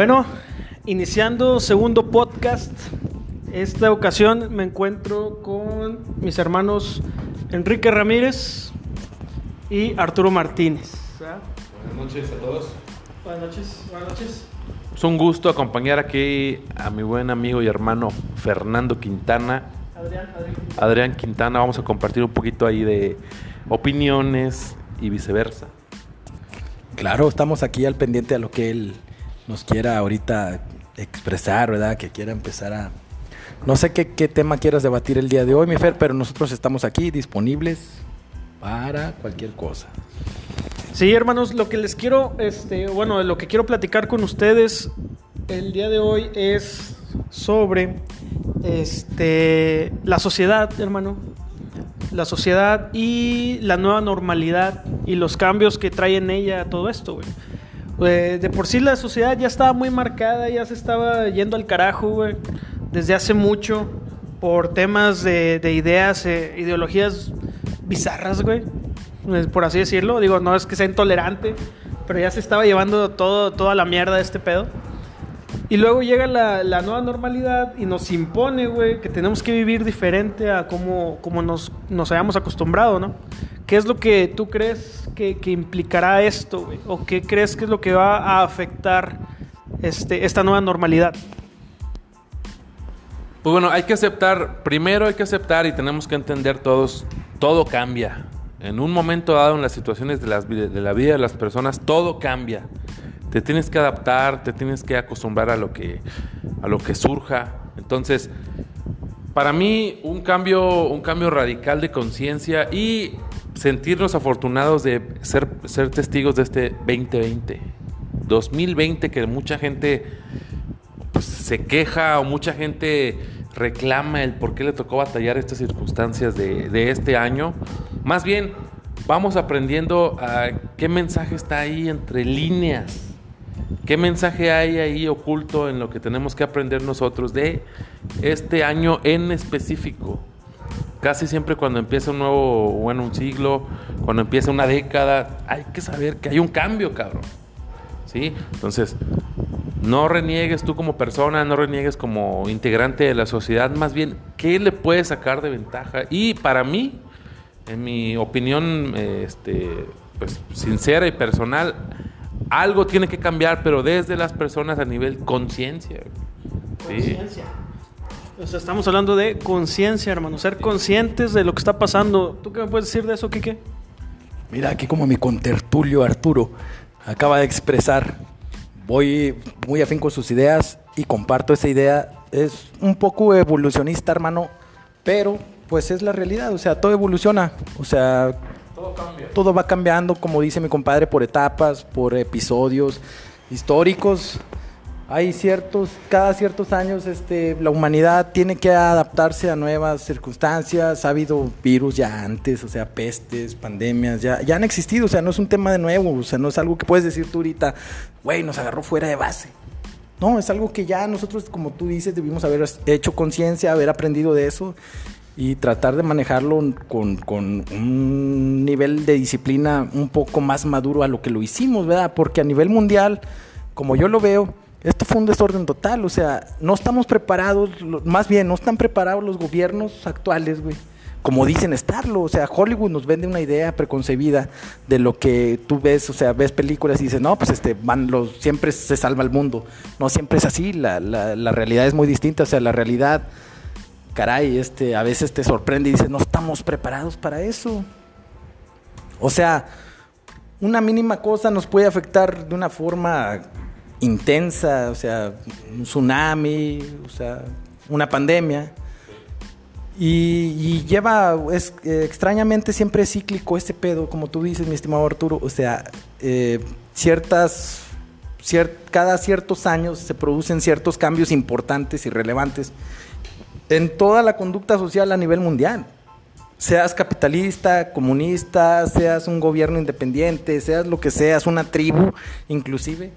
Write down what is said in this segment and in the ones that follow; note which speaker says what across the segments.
Speaker 1: Bueno, iniciando segundo podcast. Esta ocasión me encuentro con mis hermanos Enrique Ramírez y Arturo Martínez.
Speaker 2: Buenas noches a todos.
Speaker 1: Buenas noches, buenas noches.
Speaker 2: Es un gusto acompañar aquí a mi buen amigo y hermano Fernando Quintana.
Speaker 1: Adrián, Adrián.
Speaker 2: Adrián Quintana, vamos a compartir un poquito ahí de opiniones y viceversa.
Speaker 3: Claro, estamos aquí al pendiente a lo que él nos quiera ahorita expresar, ¿verdad? Que quiera empezar a... No sé qué, tema quieras debatir el día de hoy, mi Fer, pero nosotros estamos aquí disponibles para cualquier cosa.
Speaker 1: Sí, hermanos, lo que les quiero, este, bueno, lo que quiero platicar con ustedes el día de hoy es sobre este, la sociedad, hermano. La sociedad y la nueva normalidad y los cambios que trae en ella todo esto, güey. Eh, de por sí la sociedad ya estaba muy marcada, ya se estaba yendo al carajo, güey, desde hace mucho por temas de, de ideas, eh, ideologías bizarras, güey, eh, por así decirlo. Digo, no es que sea intolerante, pero ya se estaba llevando todo, toda la mierda de este pedo. Y luego llega la, nueva normalidad y nos impone, güey, que tenemos que vivir diferente a como, como nos, nos hayamos acostumbrado, ¿no? ¿Qué es lo que tú crees que, implicará esto? ¿O qué crees que es lo que va a afectar este, esta nueva normalidad?
Speaker 2: Pues bueno, hay que aceptar, primero hay que aceptar y tenemos que entender todos, todo cambia. En un momento dado en las situaciones de, las, de la vida de las personas, todo cambia. Te tienes que adaptar, te tienes que acostumbrar a lo que, a lo que surja. Entonces, para mí, un cambio, un cambio radical de conciencia y sentirnos afortunados de ser, ser testigos de este 2020. 2020 que mucha gente pues, se queja o mucha gente reclama el por qué le tocó batallar estas circunstancias de, de este año. Más bien, vamos aprendiendo a qué mensaje está ahí entre líneas. ¿Qué mensaje hay ahí oculto en lo que tenemos que aprender nosotros de este año en específico? Casi siempre cuando empieza un nuevo, bueno, un siglo, cuando empieza una década, hay que saber que hay un cambio, cabrón. ¿Sí? Entonces, no reniegues tú como persona, no reniegues como integrante de la sociedad, más bien, ¿qué le puedes sacar de ventaja? Y para mí, en mi opinión, este, pues sincera y personal, algo tiene que cambiar, pero desde las personas a nivel conciencia. ¿sí?
Speaker 1: Conciencia. O sea, estamos hablando de conciencia, hermano. Ser conscientes de lo que está pasando. ¿Tú qué me puedes decir de eso, Kike?
Speaker 3: Mira, aquí como mi contertulio Arturo acaba de expresar, voy muy afín con sus ideas y comparto esa idea. Es un poco evolucionista, hermano, pero pues es la realidad, o sea, todo evoluciona, o sea,
Speaker 2: Todo cambia.
Speaker 3: todo va cambiando, como dice mi compadre, por etapas, por episodios históricos. Hay ciertos, cada ciertos años, este, la humanidad tiene que adaptarse a nuevas circunstancias. Ha habido virus ya antes, o sea, pestes, pandemias, ya, ya han existido, o sea, no es un tema de nuevo, o sea, no es algo que puedes decir tú ahorita, güey, nos agarró fuera de base. No, es algo que ya nosotros, como tú dices, debimos haber hecho conciencia, haber aprendido de eso y tratar de manejarlo con, con un nivel de disciplina un poco más maduro a lo que lo hicimos, ¿verdad? Porque a nivel mundial, como yo lo veo, esto fue un desorden total, o sea, no estamos preparados, más bien, no están preparados los gobiernos actuales, güey. Como dicen estarlo, o sea, Hollywood nos vende una idea preconcebida de lo que tú ves, o sea, ves películas y dices, no, pues este, van los, siempre se salva el mundo. No siempre es así, la, la, la realidad es muy distinta, o sea, la realidad, caray, este, a veces te sorprende y dices, no estamos preparados para eso. O sea, una mínima cosa nos puede afectar de una forma intensa, o sea, un tsunami, o sea, una pandemia. Y, lleva, es eh, extrañamente siempre es cíclico este pedo, como tú dices, mi estimado Arturo. O sea, eh, ciertas, cier- cada ciertos años se producen ciertos cambios importantes y relevantes en toda la conducta social a nivel mundial. Seas capitalista, comunista, seas un gobierno independiente, seas lo que seas, una tribu inclusive,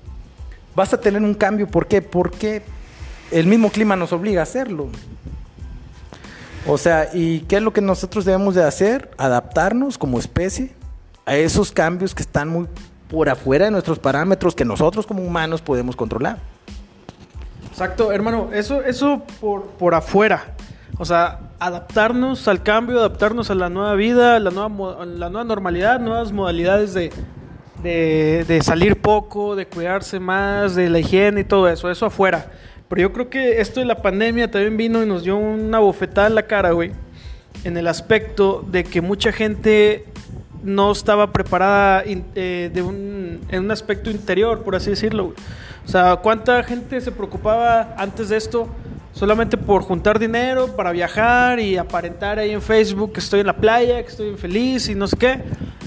Speaker 3: vas a tener un cambio. ¿Por qué? Porque el mismo clima nos obliga a hacerlo. O sea, ¿y qué es lo que nosotros debemos de hacer? Adaptarnos como especie a esos cambios que están muy por afuera de nuestros parámetros que nosotros como humanos podemos controlar.
Speaker 1: Exacto, hermano, eso, eso por, por afuera. O sea, adaptarnos al cambio, adaptarnos a la nueva vida, la nueva, la nueva normalidad, nuevas modalidades de, de, de salir poco, de cuidarse más, de la higiene y todo eso, eso afuera. Pero yo creo que esto de la pandemia también vino y nos dio una bofetada en la cara, güey. En el aspecto de que mucha gente no estaba preparada in- eh, de un, en un aspecto interior, por así decirlo. güey. O sea, ¿cuánta gente se preocupaba antes de esto solamente por juntar dinero para viajar y aparentar ahí en Facebook que estoy en la playa, que estoy feliz y no sé qué?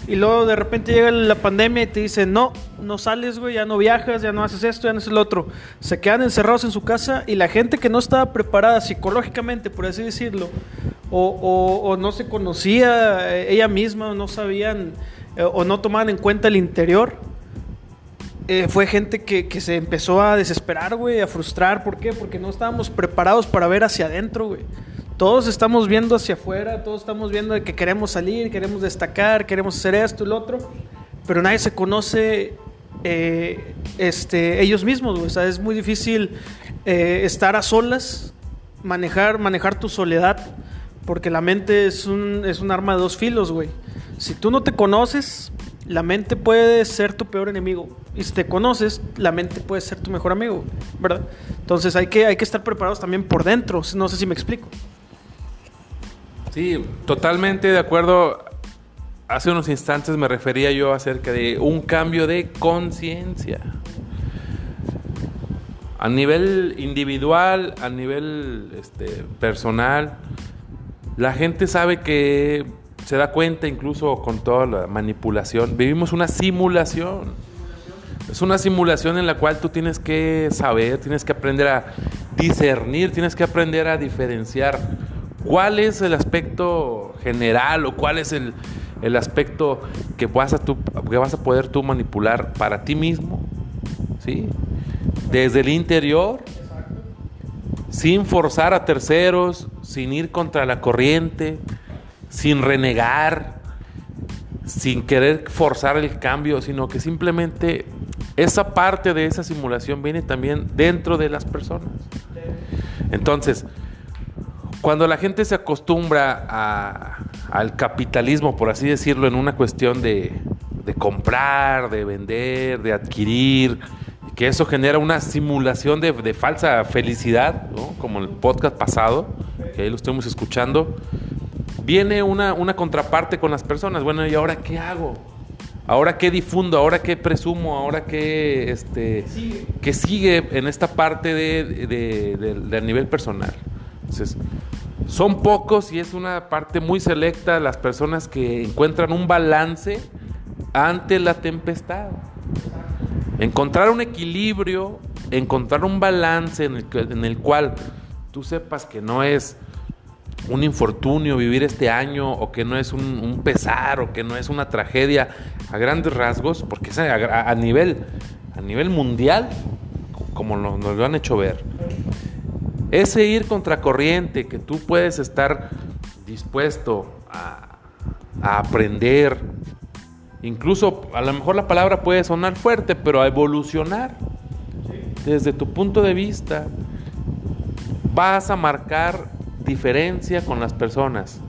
Speaker 1: Y luego de repente llega la pandemia y te dicen, no, no sales, güey, ya no viajas, ya no haces esto, ya no haces lo otro. Se quedan encerrados en su casa y la gente que no estaba preparada psicológicamente, por así decirlo, o, o- o no se conocía eh, ella misma, o no sabían, eh, o no tomaban en cuenta el interior, eh, fue gente que, que se empezó a desesperar, güey, a frustrar. ¿Por qué? Porque no estábamos preparados para ver hacia adentro, güey. Todos estamos viendo hacia afuera, todos estamos viendo que queremos salir, queremos destacar, queremos hacer esto y lo otro, pero nadie se conoce eh, este, ellos mismos, güey. O sea, es muy difícil eh, estar a solas, manejar, manejar tu soledad, porque la mente es un, es un arma de dos filos, güey. Si tú no te conoces, la mente puede ser tu peor enemigo. Y si te conoces, la mente puede ser tu mejor amigo, ¿verdad? Entonces hay que, hay que estar preparados también por dentro. No sé si me explico.
Speaker 2: Sí, totalmente de acuerdo. Hace unos instantes me refería yo acerca de un cambio de conciencia. A nivel individual, a nivel este, personal, la gente sabe que se da cuenta incluso con toda la manipulación. Vivimos una simulación. Es una simulación en la cual tú tienes que saber, tienes que aprender a discernir, tienes que aprender a diferenciar cuál es el aspecto general o cuál es el, el aspecto que vas, a que vas a poder tú manipular para ti mismo, ¿sí? Desde el interior, sin forzar a terceros, sin ir contra la corriente, sin renegar, sin querer forzar el cambio, sino que simplemente esa parte de esa simulación viene también dentro de las personas. Entonces, cuando la gente se acostumbra a- al capitalismo, por así decirlo, en una cuestión de, comprar, de vender, de adquirir, que eso genera una simulación de, de falsa felicidad, ¿no? como el podcast pasado, que ahí lo estuvimos escuchando, viene una, una contraparte con las personas. Bueno, ¿y ahora qué hago? ¿Ahora qué difundo? ¿Ahora qué presumo? ¿Ahora qué, este, qué sigue en esta parte de, de- de- de- a nivel personal? Entonces, son pocos y es una parte muy selecta las personas que encuentran un balance ante la tempestad. Encontrar un equilibrio, encontrar un balance en el, que- en el cual tú sepas que no es un infortunio vivir este año o que no es un, un pesar o que no es una tragedia a grandes rasgos, porque es a, nivel, a nivel mundial, co- como nos, nos lo han hecho ver. Ese ir contracorriente que tú puedes estar dispuesto a, a aprender, incluso a lo mejor la palabra puede sonar fuerte, pero a evolucionar desde tu punto de vista, vas a marcar diferencia con las personas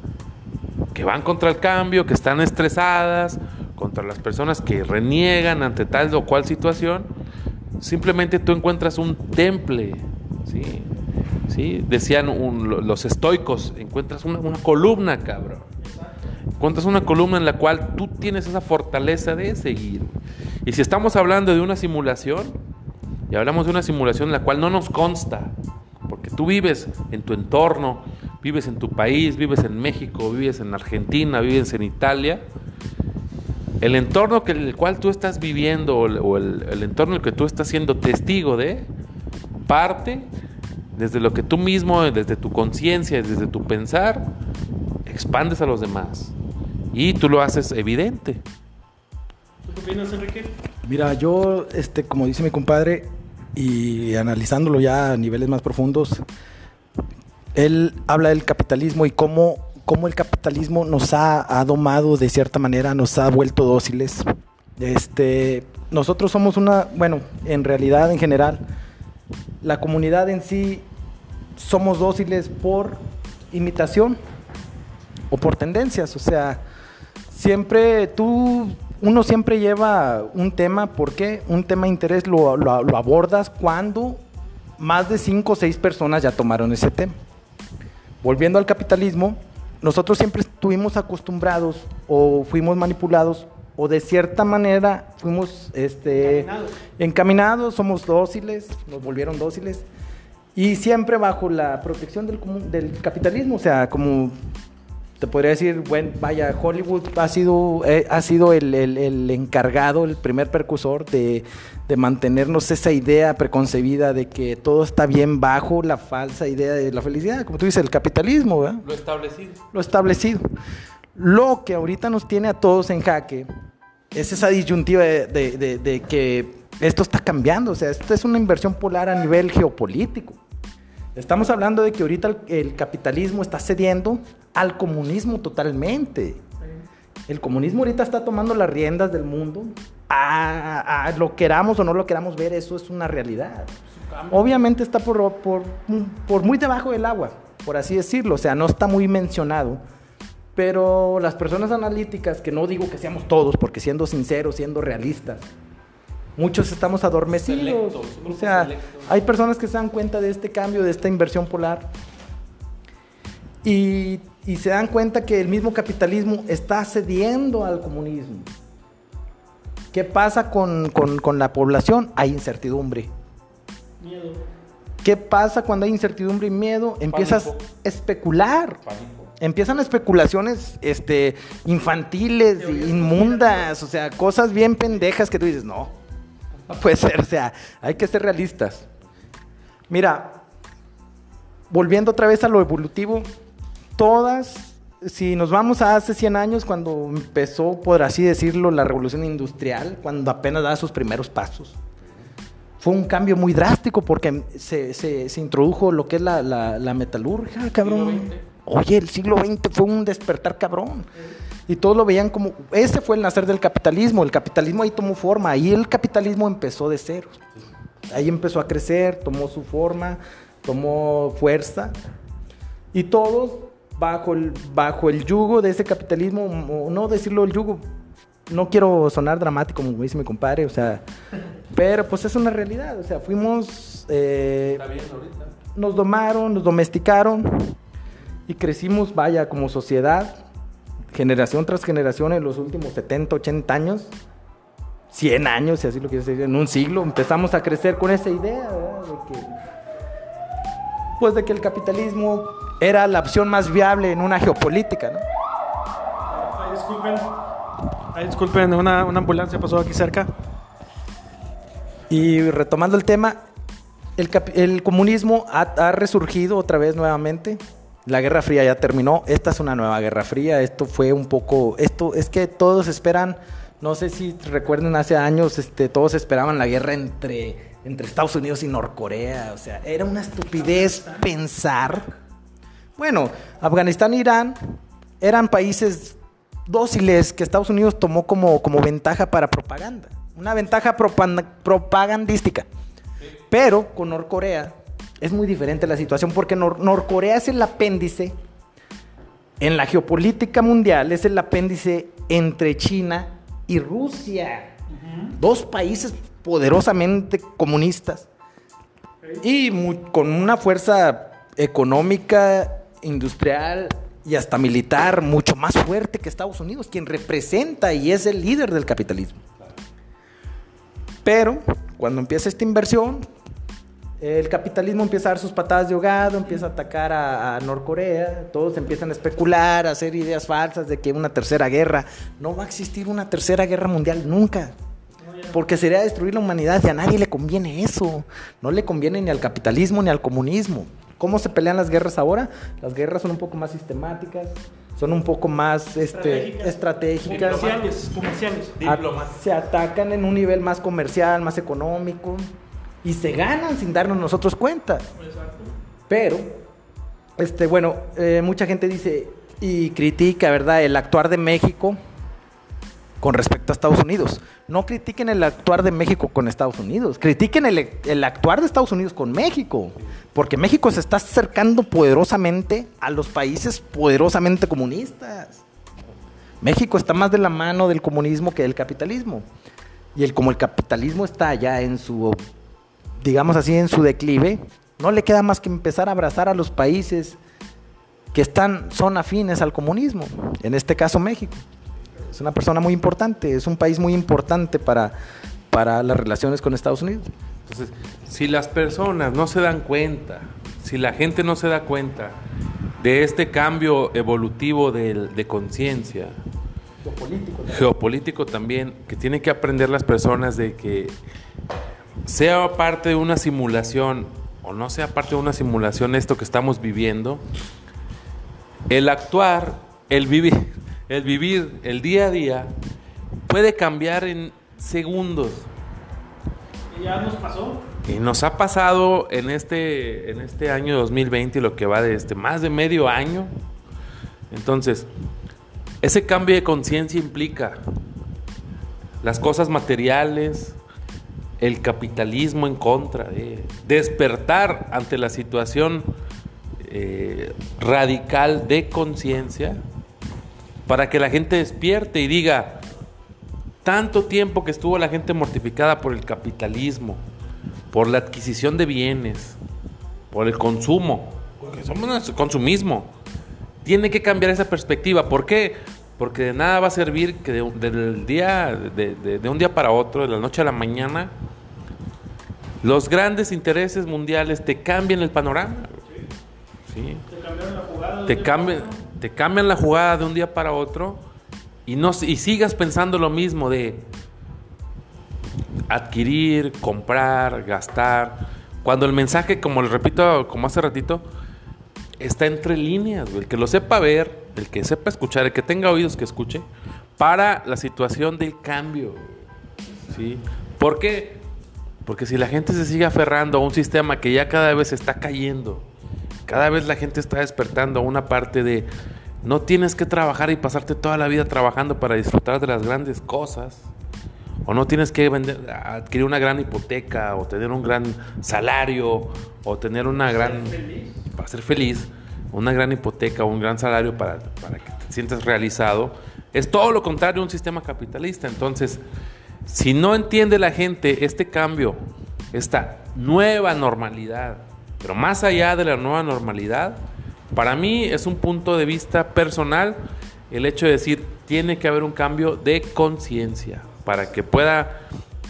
Speaker 2: que van contra el cambio, que están estresadas, contra las personas que reniegan ante tal o cual situación. Simplemente tú encuentras un temple, ¿sí? ¿Sí? Decían un- lo- los estoicos, encuentras una, una columna, cabrón. Encuentras una columna en la cual tú tienes esa fortaleza de seguir. Y si estamos hablando de una simulación, y hablamos de una simulación en la cual no nos consta, porque tú vives en tu entorno, vives en tu país, vives en México, vives en Argentina, vives en Italia, el entorno que el cual tú estás viviendo o el, entorno en el que tú estás siendo testigo de, parte desde lo que tú mismo, desde tu conciencia, desde tu pensar, expandes a los demás. Y tú lo haces evidente.
Speaker 1: ¿Tú qué opinas, Enrique?
Speaker 3: Mira, yo, este, como dice mi compadre, y analizándolo ya a niveles más profundos, él habla del capitalismo y cómo, cómo el capitalismo nos ha, ha domado de cierta manera, nos ha vuelto dóciles. Este, nosotros somos una, bueno, en realidad, en general, la comunidad en sí somos dóciles por imitación o por tendencias. O sea, siempre tú, uno siempre lleva un tema, ¿por qué? Un tema de interés lo, lo- lo abordas cuando más de cinco o seis personas ya tomaron ese tema. Volviendo al capitalismo, nosotros siempre estuvimos acostumbrados o fuimos manipulados o de cierta manera fuimos este,
Speaker 1: Encaminados.
Speaker 3: encaminados, somos dóciles, nos volvieron dóciles y siempre bajo la protección del, del capitalismo, o sea, como te podría decir, bueno, vaya, Hollywood ha sido, eh, ha sido el, el- el encargado, el primer precursor de, de mantenernos esa idea preconcebida de que todo está bien bajo la falsa idea de la felicidad, como tú dices, el capitalismo, ¿verdad?
Speaker 2: Lo establecido.
Speaker 3: lo establecido. Lo que ahorita nos tiene a todos en jaque es esa disyuntiva de, de- de- de que esto está cambiando, o sea, esto es una inversión polar a nivel geopolítico. Estamos hablando de que ahorita el, el capitalismo está cediendo al comunismo totalmente. El comunismo ahorita está tomando las riendas del mundo. A, a- lo queramos o no lo queramos ver, eso es una realidad. Obviamente está por, por, por muy debajo del agua, por así decirlo. O sea, no está muy mencionado. Pero las personas analíticas, que no digo que seamos todos, porque siendo sinceros, siendo realistas, muchos estamos adormecidos. O sea, hay personas que se dan cuenta de este cambio, de esta inversión polar. Y, y se dan cuenta que el mismo capitalismo está cediendo al comunismo. ¿Qué pasa con, con- con la población? Hay incertidumbre.
Speaker 1: Miedo.
Speaker 3: ¿Qué pasa cuando hay incertidumbre y miedo? Empiezas
Speaker 2: Pánico.
Speaker 3: a especular. Empiezan especulaciones este, infantiles, inmundas, o sea, cosas bien pendejas que tú dices, no, no puede ser, o sea, hay que ser realistas. Mira, volviendo otra vez a lo evolutivo, todas, si nos vamos a hace 100 años, cuando empezó, por así decirlo, la revolución industrial, cuando apenas daba sus primeros pasos, fue un cambio muy drástico porque se, se- se introdujo lo que es la, la, la metalurgia, cabrón. Oye, el siglo XX fue un despertar cabrón. Y todos lo veían como, ese fue el nacer del capitalismo, el capitalismo ahí tomó forma, ahí el capitalismo empezó de cero. Ahí empezó a crecer, tomó su forma, tomó fuerza. Y todos bajo el, bajo el yugo de ese capitalismo, o no decirlo el yugo, no quiero sonar dramático como dice mi compadre, o sea, pero pues es una realidad, o sea, fuimos, eh, nos domaron, nos domesticaron y crecimos, vaya, como sociedad, generación tras generación en los últimos 70, 80 años, 100 años, si así lo quieres decir, en un siglo, empezamos a crecer con esa idea, ¿verdad? De que, pues de que el capitalismo era la opción más viable en una geopolítica, ¿no?
Speaker 1: Ay, disculpen. Ay, disculpen, una, una ambulancia pasó aquí cerca.
Speaker 3: Y retomando el tema, el, el comunismo ha, ha resurgido otra vez nuevamente. La Guerra Fría ya terminó. Esta es una nueva Guerra Fría. Esto fue un poco. Esto es que todos esperan. No sé si recuerden hace años, este, todos esperaban la guerra entre, entre Estados Unidos y Norcorea. O sea, era una estupidez pensar. Bueno, Afganistán e Irán eran países dóciles que Estados Unidos tomó como, como ventaja para propaganda. Una ventaja propagandística. Pero con Norcorea es muy diferente la situación porque Nor- Norcorea es el apéndice en la geopolítica mundial, es el apéndice entre China y Rusia. Dos países poderosamente comunistas y con una fuerza económica, industrial y hasta militar mucho más fuerte que Estados Unidos, quien representa y es el líder del capitalismo. Pero cuando empieza esta inversión, el capitalismo empieza a dar sus patadas de ahogado, empieza a atacar a, a Norcorea, todos empiezan a especular, a hacer ideas falsas de que una tercera guerra, no va a existir una tercera guerra mundial nunca. Porque sería destruir la humanidad y a nadie le conviene eso. No le conviene ni al capitalismo ni al comunismo. ¿Cómo se pelean las guerras ahora? Las guerras son un poco más sistemáticas, son un poco más este, estratégicas.
Speaker 1: Comerciales, comerciales.
Speaker 3: A- se atacan en un nivel más comercial, más económico y se ganan sin darnos nosotros cuenta. Pero, este, bueno, eh, mucha gente dice y critica, ¿verdad?, el actuar de México con respecto a Estados Unidos. No critiquen el actuar de México con Estados Unidos, critiquen el, el, actuar de Estados Unidos con México, porque México se está acercando poderosamente a los países poderosamente comunistas. México está más de la mano del comunismo que del capitalismo. Y el, como el capitalismo está ya en su, digamos así, en su declive, no le queda más que empezar a abrazar a los países que están, son afines al comunismo, en este caso México. Es una persona muy importante, es un país muy importante para, para las relaciones con Estados Unidos.
Speaker 2: Entonces, si las personas no se dan cuenta, si la gente no se da cuenta de este cambio evolutivo de, de conciencia, geopolítico, geopolítico también, que tienen que aprender las personas de que sea parte de una simulación o no sea parte de una simulación esto que estamos viviendo, el actuar, el vivir, el vivir el día a día puede cambiar en segundos.
Speaker 1: ¿Y ya nos pasó?
Speaker 2: Y nos ha pasado en este, en este año 2020, lo que va de este, más de medio año. Entonces, ese cambio de conciencia implica las cosas materiales, el capitalismo en contra, de despertar ante la situación eh, radical de conciencia para que la gente despierte y diga, tanto tiempo que estuvo la gente mortificada por el capitalismo, por la adquisición de bienes, por el consumo, porque somos consumismo, tiene que cambiar esa perspectiva. ¿Por qué? Porque de nada va a servir que del día, de, de un día para otro, de la noche a la mañana, los grandes intereses mundiales te cambian el panorama. ¿sí? Te cambian la jugada. Te cambian, te cambian la jugada de un día para otro y, no, y sigas pensando lo mismo de adquirir, comprar, gastar. Cuando el mensaje, como le repito, como hace ratito, está entre líneas. El que lo sepa ver, el que sepa escuchar, el que tenga oídos que escuche, para la situación del cambio. ¿sí? ¿Por qué? Porque si la gente se sigue aferrando a un sistema que ya cada vez está cayendo, cada vez la gente está despertando a una parte de no tienes que trabajar y pasarte toda la vida trabajando para disfrutar de las grandes cosas. O no tienes que vender, adquirir una gran hipoteca o tener un gran salario o tener una gran... Para ser feliz, una gran hipoteca o un gran salario para, para que te sientas realizado. Es todo lo contrario a un sistema capitalista. Entonces, si no entiende la gente este cambio, esta nueva normalidad, pero más allá de la nueva normalidad, para mí es un punto de vista personal el hecho de decir tiene que haber un cambio de conciencia para que pueda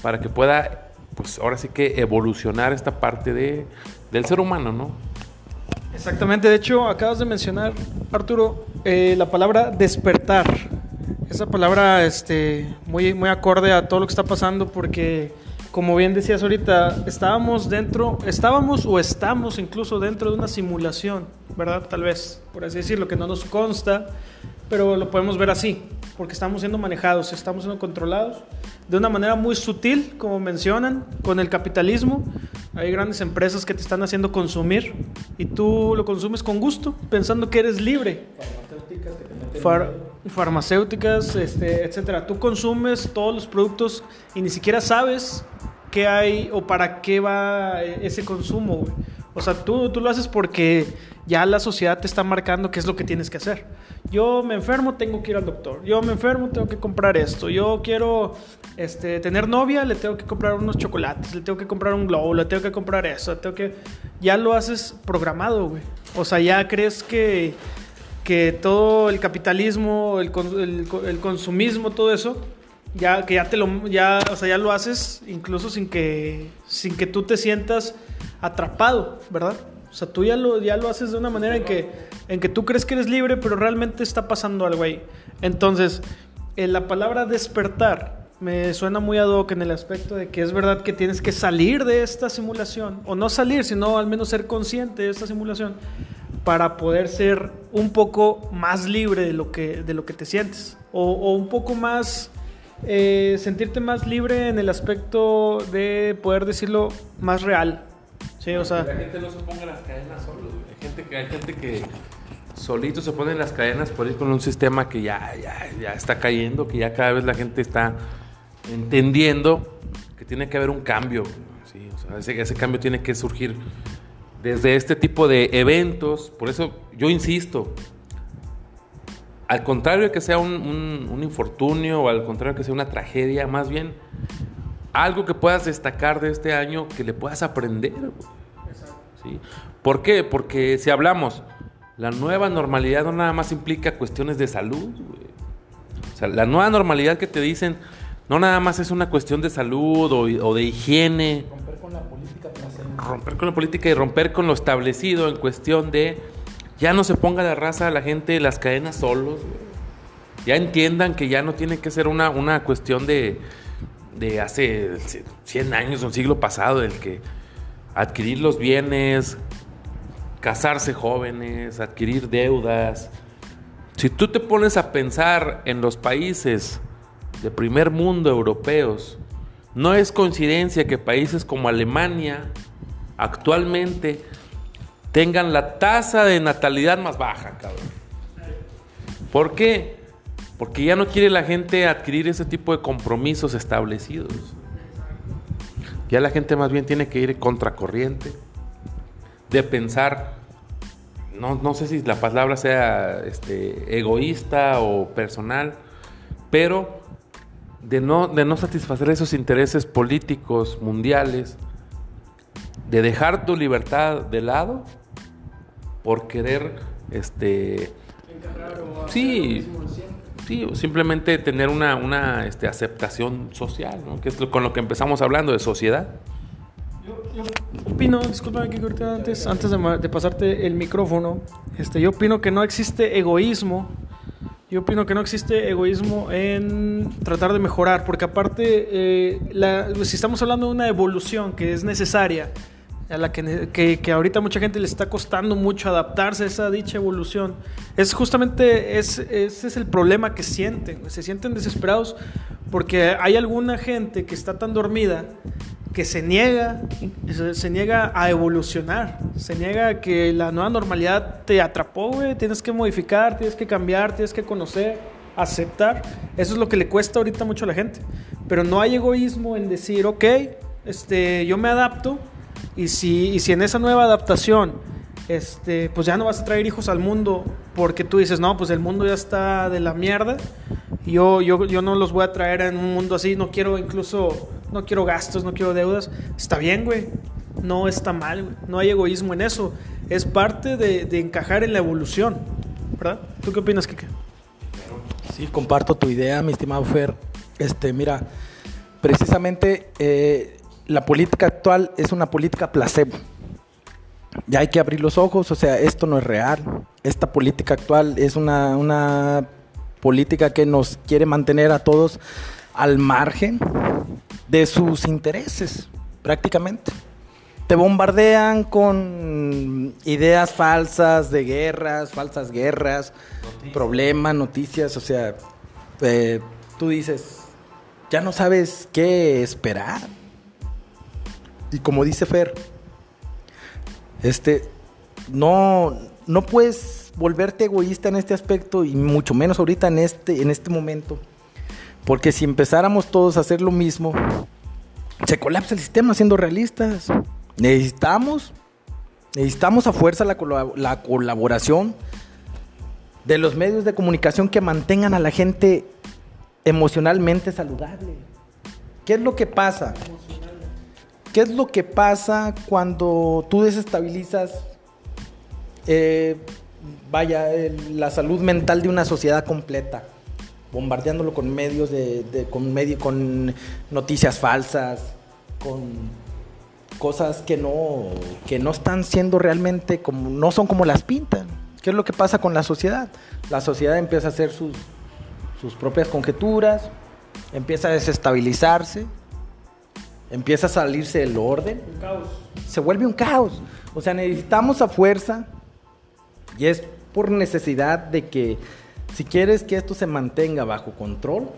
Speaker 2: para que pueda pues ahora sí que evolucionar esta parte de, del ser humano, ¿no?
Speaker 1: Exactamente, de hecho acabas de mencionar, Arturo, eh, la palabra despertar. Esa palabra este, muy, muy acorde a todo lo que está pasando porque como bien decías ahorita, estábamos dentro, estábamos o estamos incluso dentro de una simulación, ¿verdad? Tal vez, por así decirlo, que no nos consta, pero lo podemos ver así, porque estamos siendo manejados, estamos siendo controlados de una manera muy sutil, como mencionan, con el capitalismo. Hay grandes empresas que te están haciendo consumir y tú lo consumes con gusto, pensando que eres libre. farmacéuticas, este, etcétera. Tú consumes todos los productos y ni siquiera sabes qué hay o para qué va ese consumo, O sea, tú, tú lo haces porque ya la sociedad te está marcando qué es lo que tienes que hacer. Yo me enfermo, tengo que ir al doctor. Yo me enfermo, tengo que comprar esto. Yo quiero este, tener novia, le tengo que comprar unos chocolates, le tengo que comprar un globo, le tengo que comprar eso, tengo que... Ya lo haces programado, güey. O sea, ya crees que, que todo el capitalismo, el, el, el consumismo, todo eso ya que ya te lo ya o sea ya lo haces incluso sin que sin que tú te sientas atrapado verdad o sea tú ya lo ya lo haces de una manera en que en que tú crees que eres libre pero realmente está pasando algo ahí. Entonces en la palabra despertar me suena muy ad hoc en el aspecto de que es verdad que tienes que salir de esta simulación o no salir sino al menos ser consciente de esta simulación para poder ser un poco más libre de lo que de lo que te sientes o un poco más eh, sentirte más libre en el aspecto de poder decirlo más real. Sí, o sea.
Speaker 2: la gente no se ponga las cadenas solo. Hay gente que, hay gente que solitos se ponen las cadenas por ir con un sistema que ya, ya, ya está cayendo, que ya cada vez la gente está entendiendo que tiene que haber un cambio. ¿sí? O sea, ese, ese cambio tiene que surgir desde este tipo de eventos. Por eso yo insisto, al contrario de que sea un, un- un infortunio o al contrario de que sea una tragedia, más bien algo que puedas destacar de este año que le puedas aprender. ¿Sí? ¿Por qué? Porque si hablamos, la nueva normalidad no nada más implica cuestiones de salud. güey. O sea, la nueva normalidad que te dicen no nada más es una cuestión de salud o, o de higiene.
Speaker 3: Romper con la política
Speaker 2: Romper con la política y romper con lo establecido en cuestión de ya no se ponga la raza a la gente las cadenas solos. Ya entiendan que ya no tiene que ser una, una cuestión de, de hace 100 años, un siglo pasado, el que adquirir los bienes, casarse jóvenes, adquirir deudas. Si tú te pones a pensar en los países de primer mundo europeos, no es coincidencia que países como Alemania actualmente tengan la tasa de natalidad más baja, cabrón. ¿Por qué? Porque ya no quiere la gente adquirir ese tipo de compromisos establecidos. Ya la gente más bien tiene que ir contracorriente, de pensar, no, no sé si la palabra sea este, egoísta o personal, pero de no, de no satisfacer esos intereses políticos mundiales, de dejar tu libertad de lado por querer, este, sí, sí, simplemente tener una, una este, aceptación social, ¿no? que es lo- con lo que empezamos hablando de sociedad.
Speaker 1: opino, discúlpame que ahorita antes, antes de, de pasarte el micrófono, este, yo opino que no existe egoísmo. Yo opino que no existe egoísmo en tratar de mejorar, porque aparte, eh, la- si estamos hablando de una evolución que es necesaria, a la que, que, que ahorita mucha gente le está costando mucho adaptarse a esa dicha evolución, es justamente es- ese es el problema que sienten, se sienten desesperados porque hay alguna gente que está tan dormida que se niega, se niega a evolucionar, se niega a que la nueva normalidad te atrapó, güey, tienes que modificar, tienes que cambiar, tienes que conocer, aceptar. Eso es lo que le cuesta ahorita mucho a la gente. Pero no hay egoísmo en decir, ok, este, yo me adapto y si, y si en esa nueva adaptación, este, pues ya no vas a traer hijos al mundo porque tú dices, no, pues el mundo ya está de la mierda. Yo, yo, yo no los voy a traer en un mundo así, no quiero incluso, no quiero gastos, no quiero deudas. Está bien, güey. No está mal, güey. No hay egoísmo en eso. Es parte de, encajar en la evolución. ¿Verdad? ¿Tú qué opinas, Kike?
Speaker 3: Sí, comparto tu idea, mi estimado Fer. Este, mira, precisamente eh, la política actual es una política placebo. Ya hay que abrir los ojos, o sea, esto no es real. Esta política actual es una, una política que nos quiere mantener a todos al margen de sus intereses, prácticamente. Te bombardean con ideas falsas de guerras, falsas guerras, problemas, noticias, o sea, eh, tú dices, ya no sabes qué esperar. Y como dice Fer, este, no, no puedes volverte egoísta en este aspecto y mucho menos ahorita en este, en este momento. Porque si empezáramos todos a hacer lo mismo, se colapsa el sistema siendo realistas. Necesitamos, necesitamos a fuerza la, la colaboración de los medios de comunicación que mantengan a la gente emocionalmente saludable. ¿Qué es lo que pasa? ¿Qué es lo que pasa cuando tú desestabilizas, eh, vaya, la salud mental de una sociedad completa? Bombardeándolo con medios de, de- con medio, con noticias falsas, con cosas que no, que no están siendo realmente como, no son como las pintan. ¿Qué es lo que pasa con la sociedad? La sociedad empieza a hacer sus, sus propias conjeturas, empieza a desestabilizarse, empieza a salirse del orden,
Speaker 1: caos.
Speaker 3: se vuelve un caos. O sea, necesitamos a fuerza, y es por necesidad de que si quieres que esto se mantenga bajo control,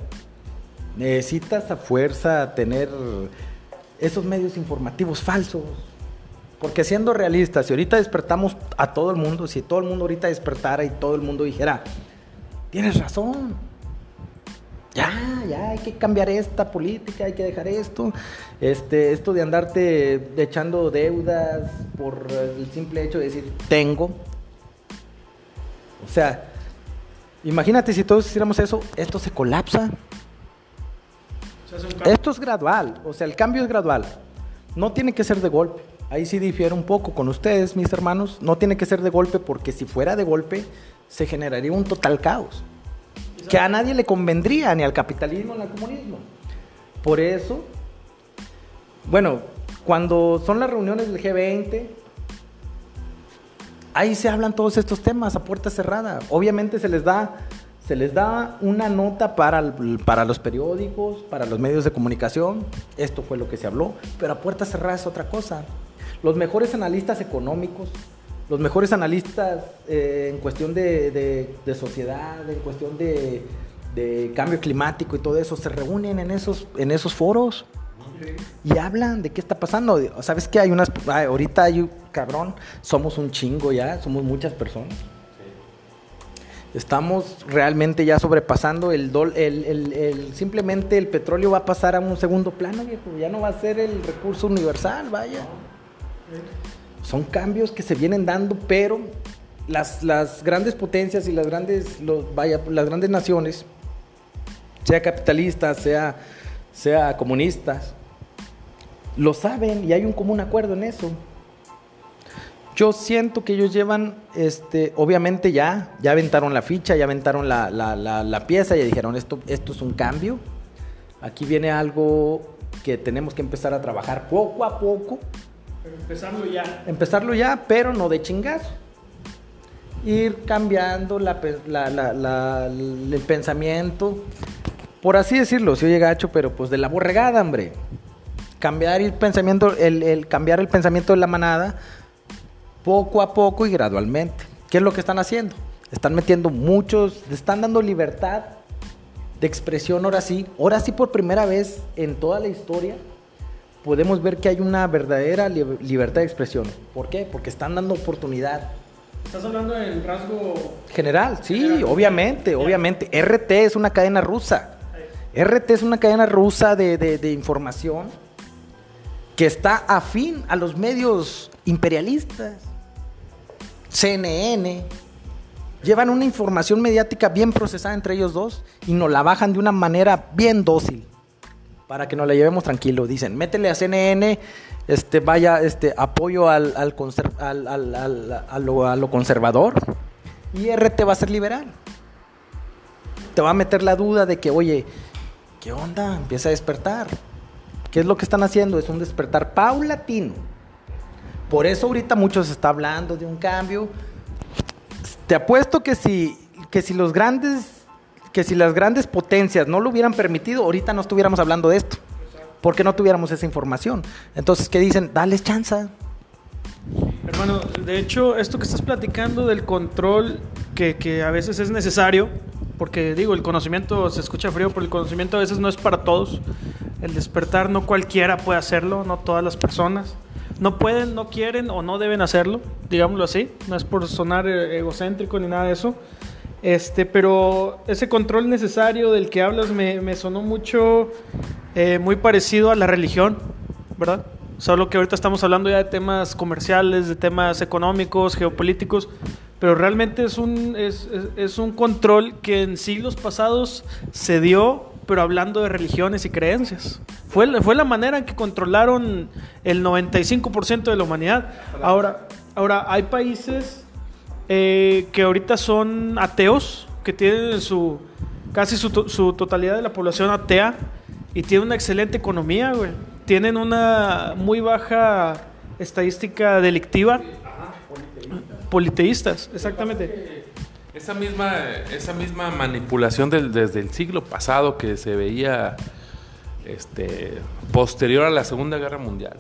Speaker 3: necesitas a fuerza tener esos medios informativos falsos. Porque siendo realistas, si ahorita despertamos a todo el mundo, si todo el mundo ahorita despertara y todo el mundo dijera, tienes razón, ya, ya hay que cambiar esta política, hay que dejar esto, este, esto de andarte echando deudas por el simple hecho de decir tengo. O sea, imagínate si todos hiciéramos eso, esto se colapsa. Esto es gradual, o sea, el cambio es gradual. No tiene que ser de golpe. Ahí sí difiere un poco con ustedes, mis hermanos. No tiene que ser de golpe porque si fuera de golpe se generaría un total caos. Que a nadie le convendría, ni al capitalismo ni al comunismo. Por eso, bueno, cuando son las reuniones del G20, ahí se hablan todos estos temas a puerta cerrada. Obviamente se les da se les da una nota para, para los periódicos, para los medios de comunicación, esto fue lo que se habló, pero a puerta cerrada es otra cosa. Los mejores analistas económicos, los mejores analistas eh, en cuestión de, sociedad, en cuestión de, cambio climático y todo eso, se reúnen en esos, en esos foros y hablan de qué está pasando. ¿Sabes qué? Hay unas. ahorita hay cabrón, somos un chingo ya, somos muchas personas. Estamos realmente ya sobrepasando el, dol, el, simplemente el petróleo va a pasar a un segundo plano, viejo. Ya no va a ser el recurso universal, vaya. Son cambios que se vienen dando, pero las, las grandes potencias y las grandes, los, vaya, las grandes naciones, sea capitalistas, sea, sea comunistas, lo saben y hay un común acuerdo en eso. Yo siento que ellos llevan, este, obviamente ya, ya aventaron la ficha, ya aventaron la, la, la, pieza, ya dijeron, esto, esto es un cambio. Aquí viene algo que tenemos que empezar a trabajar poco a poco.
Speaker 1: Empezarlo ya.
Speaker 3: Empezarlo ya, pero no de chingazo. Ir cambiando la, el pensamiento, por así decirlo, si oye gacho, pero pues de la borregada, hombre. Cambiar el pensamiento, el, el cambiar el pensamiento de la manada poco a poco y gradualmente. ¿Qué es lo que están haciendo? Están metiendo muchos, están dando libertad de expresión ahora sí. Ahora sí por primera vez en toda la historia podemos ver que hay una verdadera libertad de expresión. ¿Por qué? Porque están dando oportunidad.
Speaker 1: ¿Estás hablando del rasgo
Speaker 3: general? Sí, obviamente, obviamente. RT es una cadena rusa. RT es una cadena rusa de, de información que está afín a los medios imperialistas. CNN, llevan una información mediática bien procesada entre ellos dos y nos la bajan de una manera bien dócil para que nos la llevemos tranquilo. Dicen, métele a CNN, este, vaya, este, apoyo al, al, a, lo, conservador y RT va a ser liberal. Te va a meter la duda de que, oye, ¿qué onda? Empieza a despertar. ¿Qué es lo que están haciendo? Es un despertar paulatino por eso ahorita muchos se está hablando de un cambio. Te apuesto que si, que si los grandes, que si las grandes potencias no lo hubieran permitido, ahorita no estuviéramos hablando de esto. Porque no tuviéramos esa información. Entonces, ¿qué dicen? Dale chance.
Speaker 1: Hermano, de hecho, esto que estás platicando del control que, que, a veces es necesario, porque digo, el conocimiento se escucha frío, pero el conocimiento a veces no es para todos. El despertar no cualquiera puede hacerlo, no todas las personas no pueden, no quieren o no deben hacerlo, digámoslo así. No es por sonar eh, egocéntrico ni nada de eso. Este, pero ese control necesario del que hablas me, sonó mucho, eh, muy parecido a la religión, ¿verdad? Solo que ahorita estamos hablando ya de temas comerciales, de temas económicos, geopolíticos, pero realmente es un, es, es un control que en siglos pasados se dio pero hablando de religiones y creencias. Fue, fue la manera en que controlaron el 95% de la humanidad. Ahora, ahora hay países eh, que ahorita son ateos, que tienen su casi su, totalidad de la población atea y tienen una excelente economía. Tienen una muy baja estadística delictiva. politeístas, exactamente.
Speaker 2: Esa misma, esa misma manipulación desde el siglo pasado que se veía este, posterior a la Segunda Guerra Mundial.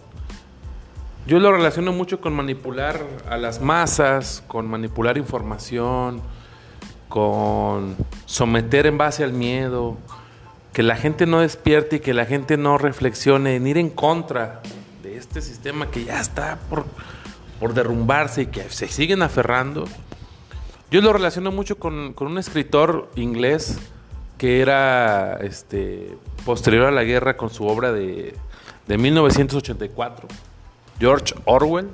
Speaker 2: Yo lo relaciono mucho con manipular a las masas, con manipular información, con someter en base al miedo, que la gente no despierte y que la gente no reflexione, en ir en contra de este sistema que ya está por, por derrumbarse y que se siguen aferrando. Yo lo relaciono mucho con, con un escritor inglés que era este, posterior a la guerra con su obra de, de 1984, George Orwell.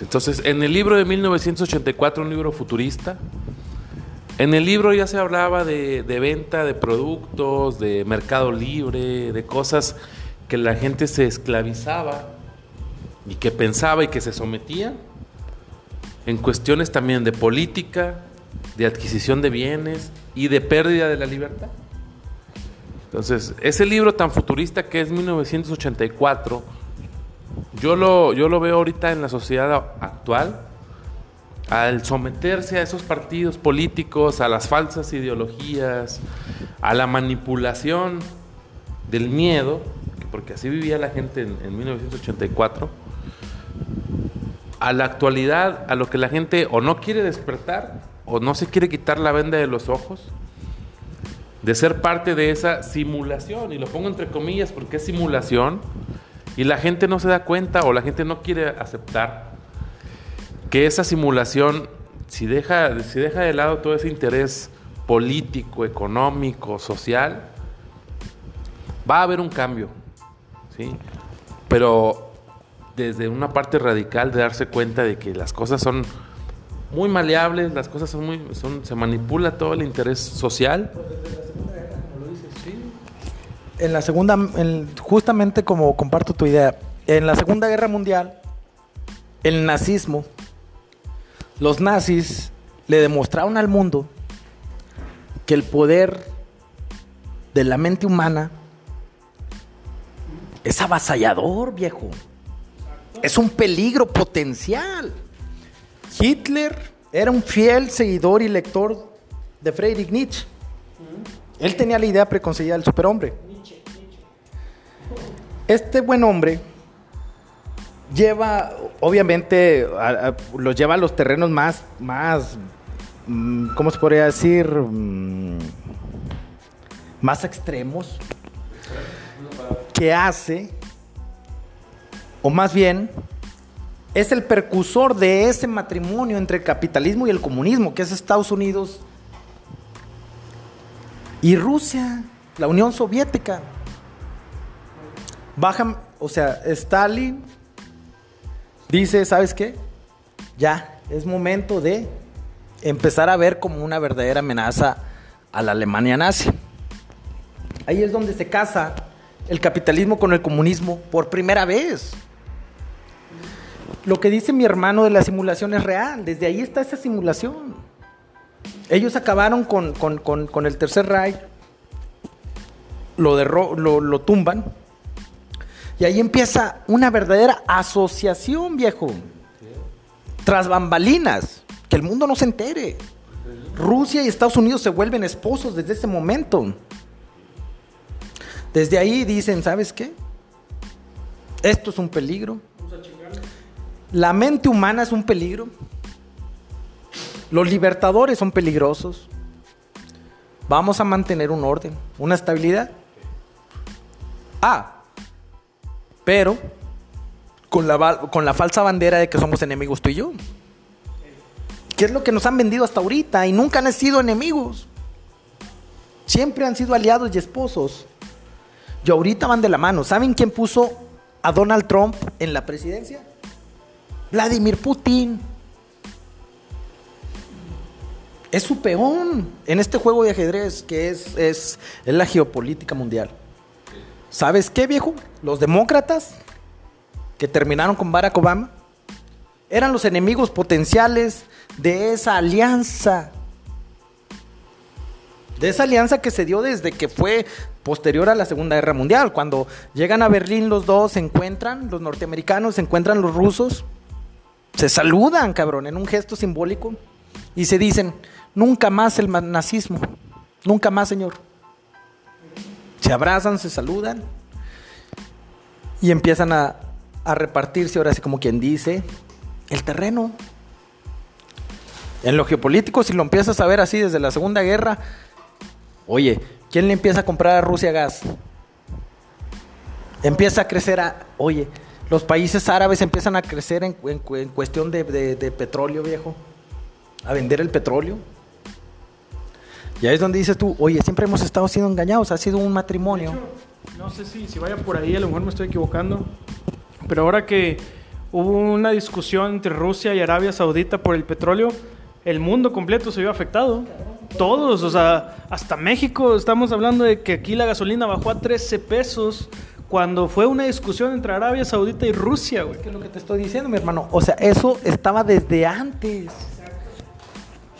Speaker 2: Entonces, en el libro de 1984, un libro futurista, en el libro ya se hablaba de, venta de productos, de mercado libre, de cosas que la gente se esclavizaba y que pensaba y que se sometía en cuestiones también de política, de adquisición de bienes y de pérdida de la libertad. Entonces, ese libro tan futurista que es 1984, yo lo, yo lo veo ahorita en la sociedad actual, al someterse a esos partidos políticos, a las falsas ideologías, a la manipulación del miedo, porque así vivía la gente en, en 1984, a la actualidad, a lo que la gente o no quiere despertar o no se quiere quitar la venda de los ojos, de ser parte de esa simulación, y lo pongo entre comillas porque es simulación, y la gente no se da cuenta o la gente no quiere aceptar que esa simulación, si deja, si deja de lado todo ese interés político, económico, social, va a haber un cambio, ¿sí? Pero desde una parte radical de darse cuenta de que las cosas son muy maleables, las cosas son muy, se manipula todo el interés social.
Speaker 3: En la segunda, en, justamente como comparto tu idea, en la Segunda Guerra Mundial, el nazismo, los nazis le demostraron al mundo que el poder de la mente humana es avasallador, viejo. Es un peligro potencial. Hitler era un fiel seguidor y lector de Friedrich Nietzsche. Él tenía la idea preconcebida del superhombre. Este buen hombre lleva, obviamente, a, los lleva a los terrenos más, más, mm, ¿cómo se podría decir? Mm, más extremos. Que hace, o más bien, es el percursor de ese matrimonio entre el capitalismo y el comunismo, que es Estados Unidos y Rusia, la Unión Soviética. Bajan, o sea, Stalin dice, ¿sabes qué? Ya, es momento de empezar a ver como una verdadera amenaza a la Alemania nazi. Ahí es donde se casa el capitalismo con el comunismo por primera vez. Lo que dice mi hermano de la simulación es real, desde ahí está esa simulación. Ellos acabaron con, con, con, con el tercer Reich, lo, lo, lo tumban, y ahí empieza una verdadera asociación, viejo. Tras bambalinas, que el mundo no se entere. Rusia y Estados Unidos se vuelven esposos desde ese momento. Desde ahí dicen, ¿sabes qué? Esto es un peligro. La mente humana es un peligro. Los libertadores son peligrosos. Vamos a mantener un orden, una estabilidad. Ah, pero con la, con la falsa bandera de que somos enemigos tú y yo. ¿Qué es lo que nos han vendido hasta ahorita? Y nunca han sido enemigos. Siempre han sido aliados y esposos. Y ahorita van de la mano. ¿Saben quién puso a Donald Trump en la presidencia? Vladimir Putin. Es su peón en este juego de ajedrez que es, es, es la geopolítica mundial. ¿Sabes qué, viejo? Los demócratas que terminaron con Barack Obama eran los enemigos potenciales de esa alianza. De esa alianza que se dio desde que fue posterior a la Segunda Guerra Mundial. Cuando llegan a Berlín los dos, se encuentran, los norteamericanos, se encuentran los rusos, se saludan, cabrón, en un gesto simbólico y se dicen, nunca más el nazismo, nunca más, señor. Se abrazan, se saludan y empiezan a, a repartirse, ahora sí como quien dice, el terreno. En lo geopolítico, si lo empiezas a ver así desde la Segunda Guerra, oye, ¿quién le empieza a comprar a Rusia gas? Empieza a crecer a, oye, los países árabes empiezan a crecer en, en cu- en cuestión de- de petróleo, viejo. A vender el petróleo. Y ahí es donde dices tú, oye, siempre hemos estado siendo engañados, ha sido un matrimonio.
Speaker 1: Hecho, no sé si, si vaya por ahí, a lo mejor me estoy equivocando. Pero ahora que hubo una discusión entre Rusia y Arabia Saudita por el petróleo, el mundo completo se vio afectado. Todos, o sea, hasta México, estamos hablando de que aquí la gasolina bajó a 13 pesos cuando fue una discusión entre Arabia Saudita y Rusia, güey.
Speaker 3: ¿Qué es lo que te estoy diciendo, mi hermano? O sea, eso estaba desde antes.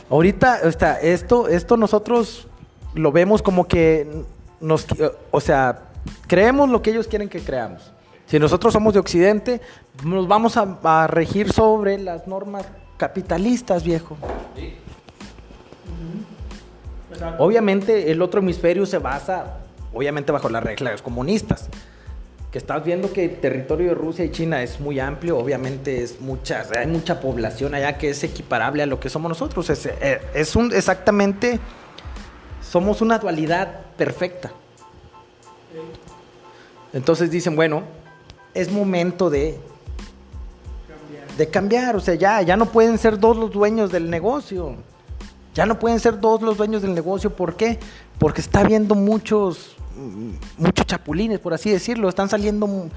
Speaker 3: Ahorita, o sea, esto, esto nosotros lo vemos como que nos, o sea, creemos lo que ellos quieren que creamos. Si nosotros somos de Occidente, nos vamos a, a regir sobre las normas capitalistas, viejo. Obviamente el otro hemisferio se basa, obviamente bajo las reglas comunistas. Que estás viendo que el territorio de Rusia y China es muy amplio, obviamente es mucha, hay mucha población allá que es equiparable a lo que somos nosotros. Es, eh, es un exactamente, somos una dualidad perfecta. Entonces dicen, bueno, es momento de de cambiar, o sea, ya, ya no pueden ser dos los dueños del negocio. Ya no pueden ser dos los dueños del negocio, ¿por qué? Porque está habiendo muchos muchos chapulines, por así decirlo, están saliendo mu-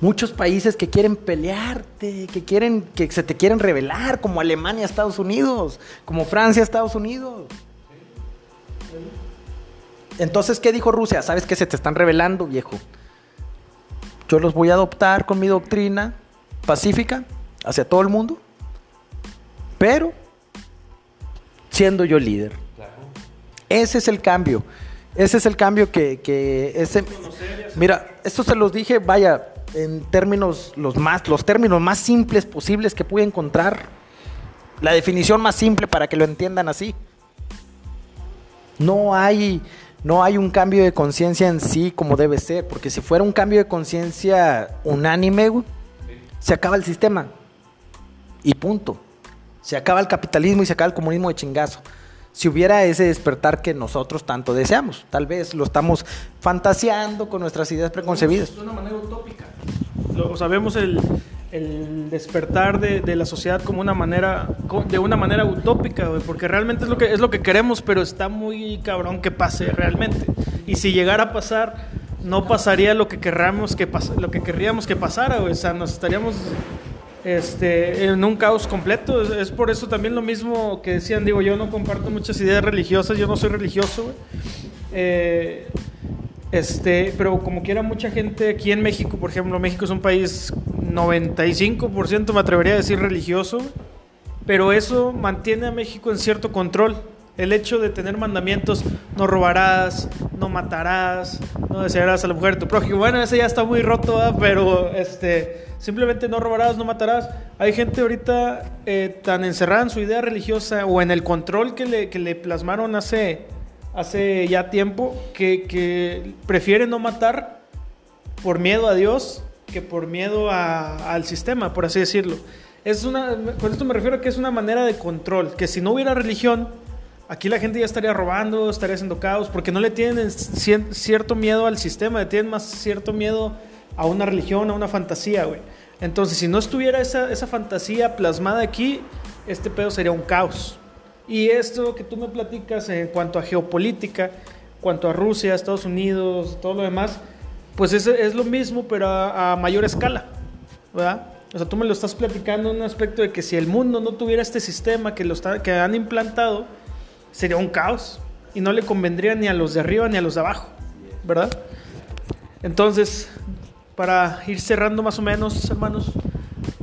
Speaker 3: muchos países que quieren pelearte, que quieren que se te quieren rebelar, como Alemania, Estados Unidos, como Francia, Estados Unidos. Entonces, ¿qué dijo Rusia? ¿Sabes que se te están rebelando, viejo? Yo los voy a adoptar con mi doctrina pacífica hacia todo el mundo, pero siendo yo líder. Ese es el cambio. Ese es el cambio que, que ese, mira, esto se los dije, vaya, en términos los más, los términos más simples posibles que pude encontrar. La definición más simple para que lo entiendan así. No hay, no hay un cambio de conciencia en sí como debe ser, porque si fuera un cambio de conciencia unánime, se acaba el sistema. Y punto. Se acaba el capitalismo y se acaba el comunismo de chingazo. Si hubiera ese despertar que nosotros tanto deseamos, tal vez lo estamos fantaseando con nuestras ideas preconcebidas.
Speaker 1: De una manera utópica. Lo, o sea, vemos el, el despertar de, de la sociedad como una manera, de una manera utópica, porque realmente es lo, que, es lo que queremos, pero está muy cabrón que pase realmente. Y si llegara a pasar, no pasaría lo que querramos que pas- lo que querríamos que pasara, güey. o sea, nos estaríamos este, en un caos completo. Es, es por eso también lo mismo que decían, digo, yo no comparto muchas ideas religiosas, yo no soy religioso, güey. Eh, este, pero como quiera mucha gente aquí en México, por ejemplo, México es un país 95% me atrevería a decir religioso, pero eso mantiene a México en cierto control. El hecho de tener mandamientos, no robarás, no matarás, no desearás a la mujer de tu prójimo. Bueno, ese ya está muy roto, pero este, simplemente no robarás, no matarás. Hay gente ahorita eh, tan encerrada en su idea religiosa o en el control que le, que le plasmaron hace, hace ya tiempo que, que prefiere no matar por miedo a Dios que por miedo a- al sistema, por así decirlo. Es una, con esto me refiero a que es una manera de control, que si no hubiera religión, aquí la gente ya estaría robando, estaría haciendo caos, porque no le tienen cierto miedo al sistema, le tienen más cierto miedo a una religión, a una fantasía, güey. Entonces, si no estuviera esa, esa fantasía plasmada aquí, este pedo sería un caos. Y esto que tú me platicas en cuanto a geopolítica, cuanto a Rusia, Estados Unidos, todo lo demás, pues es, es lo mismo, pero a, a mayor escala, ¿verdad? O sea, tú me lo estás platicando en un aspecto de que si el mundo no tuviera este sistema que, lo está, que han implantado, sería un caos y no le convendría ni a los de arriba ni a los de abajo, ¿verdad? Entonces, para ir cerrando más o menos, hermanos,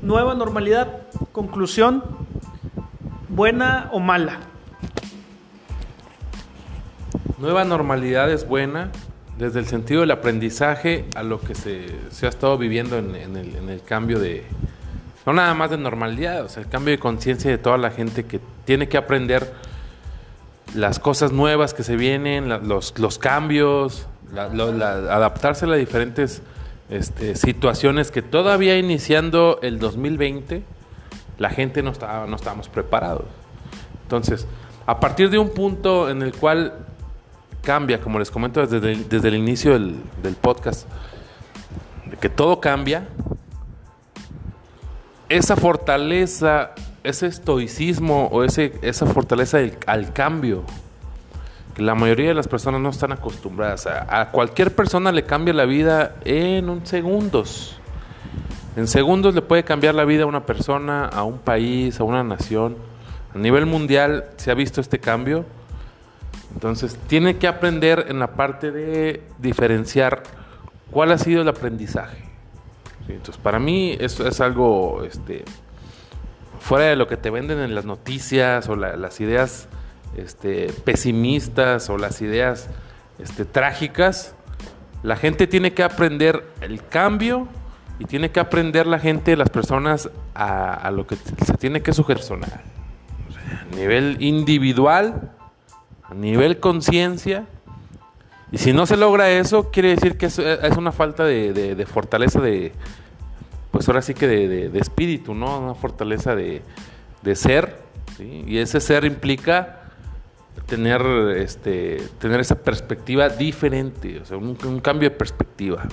Speaker 1: nueva normalidad, conclusión, buena o mala.
Speaker 2: Nueva normalidad es buena desde el sentido del aprendizaje a lo que se, se ha estado viviendo en, el, en el cambio de... No nada más de normalidad, o sea, el cambio de conciencia de toda la gente que tiene que aprender las cosas nuevas que se vienen, los, los cambios, la- adaptarse a las diferentes este, situaciones que todavía iniciando el 2020 la gente no, estaba, no estábamos preparados. Entonces, a partir de un punto en el cual cambia, como les comento desde el, desde el inicio del, del podcast, de que todo cambia, esa fortaleza, ese estoicismo o ese, esa fortaleza del- al cambio, la mayoría de las personas no están acostumbradas. A, a cualquier persona le cambia la vida en un segundos. En segundos le puede cambiar la vida a una persona, a un país, a una nación. A nivel mundial se ha visto este cambio. Entonces tiene que aprender en la parte de diferenciar cuál ha sido el aprendizaje. Entonces para mí eso es algo este, fuera de lo que te venden en las noticias o la- las ideas este, pesimistas o las ideas este, trágicas. La gente tiene que aprender el cambio y tiene que aprender la gente, las personas, a, a lo que se tiene que sea, a nivel individual, a nivel conciencia. Y si no se logra eso, quiere decir que es, es una falta de, de- de fortaleza de, pues ahora sí que de, de- de espíritu, ¿no? Una fortaleza de, de ser. ¿sí? Y ese ser implica tener, este, tener esa perspectiva diferente, o sea, un, un cambio de perspectiva.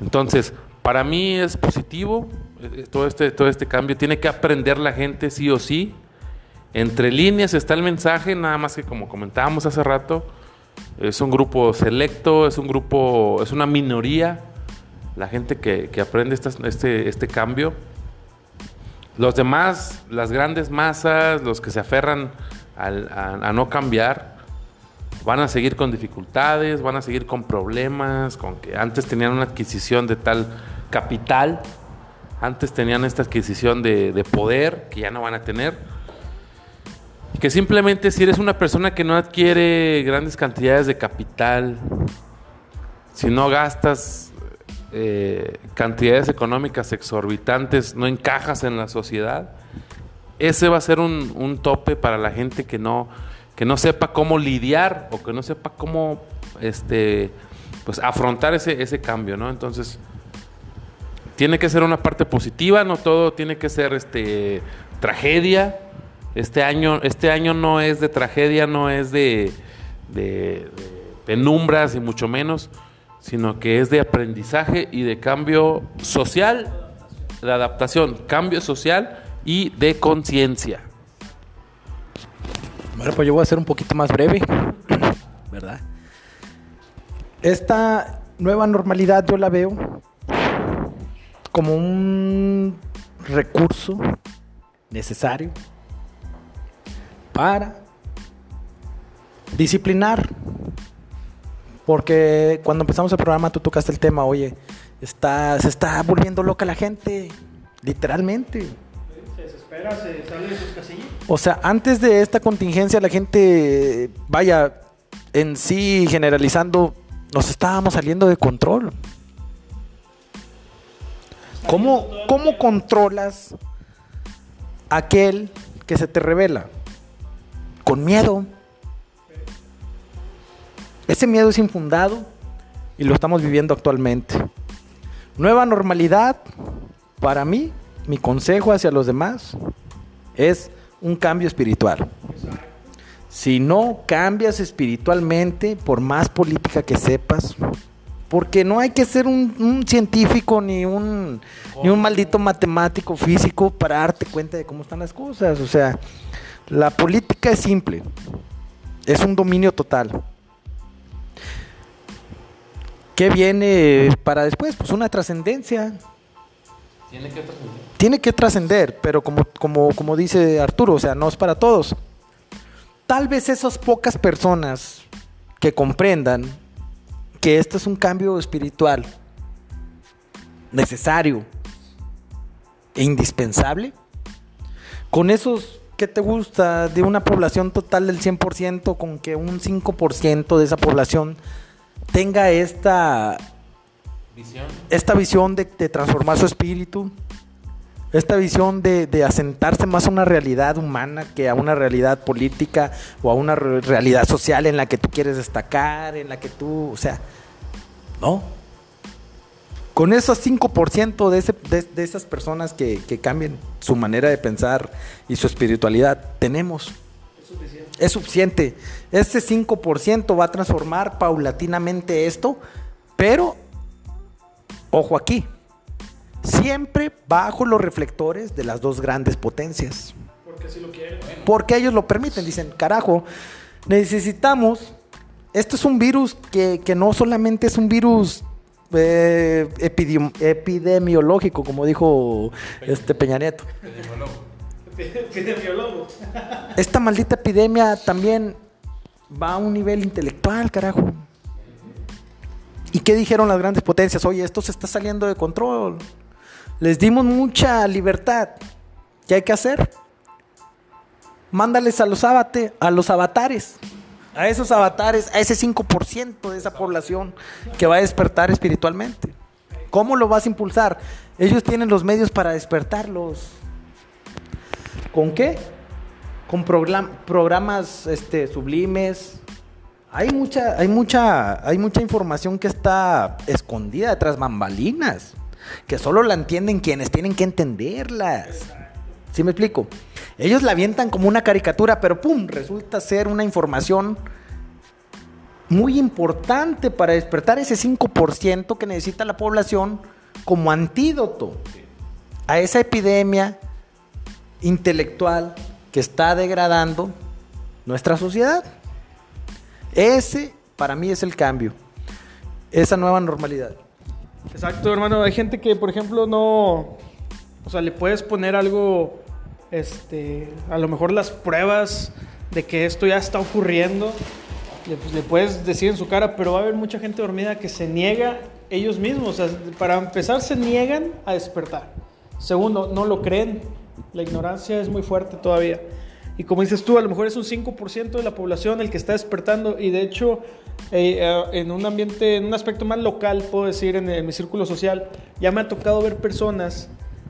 Speaker 2: Entonces, para mí es positivo eh, todo este, todo este cambio. Tiene que aprender la gente sí o sí. Entre líneas está el mensaje, nada más que como comentábamos hace rato, es un grupo selecto, es un grupo, es una minoría la gente que, que aprende este, este cambio. Los demás, las grandes masas, los que se aferran a no cambiar, van a seguir con dificultades, van a seguir con problemas, con que antes tenían una adquisición de tal capital, antes tenían esta adquisición de, de poder que ya no van a tener. Y que simplemente si eres una persona que no adquiere grandes cantidades de capital, si no gastas eh, cantidades económicas exorbitantes, no encajas en la sociedad, ese va a ser un, tope para la gente que no, que no sepa cómo lidiar o que no sepa cómo este, pues, afrontar ese, ese cambio, ¿no? Entonces, tiene que ser una parte positiva, no todo tiene que ser este, tragedia. Este año, este año no es de tragedia, no es de, de- de penumbras y mucho menos, sino que es de aprendizaje y de cambio social, de adaptación, cambio social y de conciencia.
Speaker 3: Bueno, pues yo voy a ser un poquito más breve, ¿verdad? Esta nueva normalidad yo la veo como un recurso necesario para disciplinar. Porque cuando empezamos el programa tú tocaste el tema, oye, está, se está volviendo loca la gente, literalmente.
Speaker 1: Se desespera, se sale de sus casillas.
Speaker 3: O sea, antes de esta contingencia la gente, vaya, en sí generalizando, nos estábamos saliendo de control. ¿Cómo, cómo controlas aquel que se te revela? Con miedo. Ese miedo es infundado y lo estamos viviendo actualmente. Nueva normalidad, para mí, mi consejo hacia los demás es un cambio espiritual. Si no cambias espiritualmente, por más política que sepas, porque no hay que ser un, científico ni un, ni un maldito matemático físico para darte cuenta de cómo están las cosas. O sea, la política es simple, es un dominio total. ¿Qué viene para después? Pues una trascendencia.
Speaker 2: Tiene que trascender.
Speaker 3: Tiene que trascender, pero como, como, como dice Arturo, o sea, no es para todos. Tal vez esas pocas personas que comprendan que esto es un cambio espiritual necesario e indispensable, con esos que te gusta de una población total del 100%, con que un 5% de esa población tenga esta
Speaker 2: Visión.
Speaker 3: esta visión de, de transformar su espíritu, esta visión de, de asentarse más a una realidad humana que a una realidad política o a una re- realidad social en la que tú quieres destacar, en la que tú, o sea, no. Con esos 5% de, ese, de, de esas personas que, que cambien su manera de pensar y su espiritualidad, tenemos. Es suficiente. Este 5% va a transformar paulatinamente esto, pero ojo aquí, siempre bajo los reflectores de las dos grandes potencias.
Speaker 1: Porque así lo quieren.
Speaker 3: Porque ellos lo permiten, dicen, carajo, necesitamos, esto es un virus que, que no solamente es un virus eh, epidemi- epidemiológico, como dijo este Peña Nieto. Esta maldita epidemia también va a un nivel intelectual, carajo. ¿Y qué dijeron las grandes potencias? Oye, esto se está saliendo de control. Les dimos mucha libertad. ¿Qué hay que hacer? Mándales a los, abate, a los avatares. A esos avatares, a ese 5% de esa población que va a despertar espiritualmente. ¿Cómo lo vas a impulsar? Ellos tienen los medios para despertarlos. ¿Con qué? Con program- programas este, sublimes. Hay mucha, hay, mucha, hay mucha información que está escondida detrás bambalinas, que solo la entienden quienes tienen que entenderlas. ¿Sí me explico? Ellos la avientan como una caricatura, pero ¡pum! Resulta ser una información muy importante para despertar ese 5% que necesita la población como antídoto a esa epidemia intelectual que está degradando nuestra sociedad. Ese para mí es el cambio, esa nueva normalidad.
Speaker 1: Exacto, hermano. Hay gente que, por ejemplo, no. O sea, le puedes poner algo. Este. A lo mejor las pruebas de que esto ya está ocurriendo. Le, pues, puedes decir en su cara, pero va a haber mucha gente dormida que se niega ellos mismos. Para empezar, se niegan a despertar. Segundo, no lo creen. La ignorancia es muy fuerte todavía. Y como dices tú, a lo mejor es un 5% de la población el que está despertando. Y de hecho, eh, eh, en un ambiente, en un aspecto más local, puedo decir, en, en mi círculo social, ya me ha tocado ver personas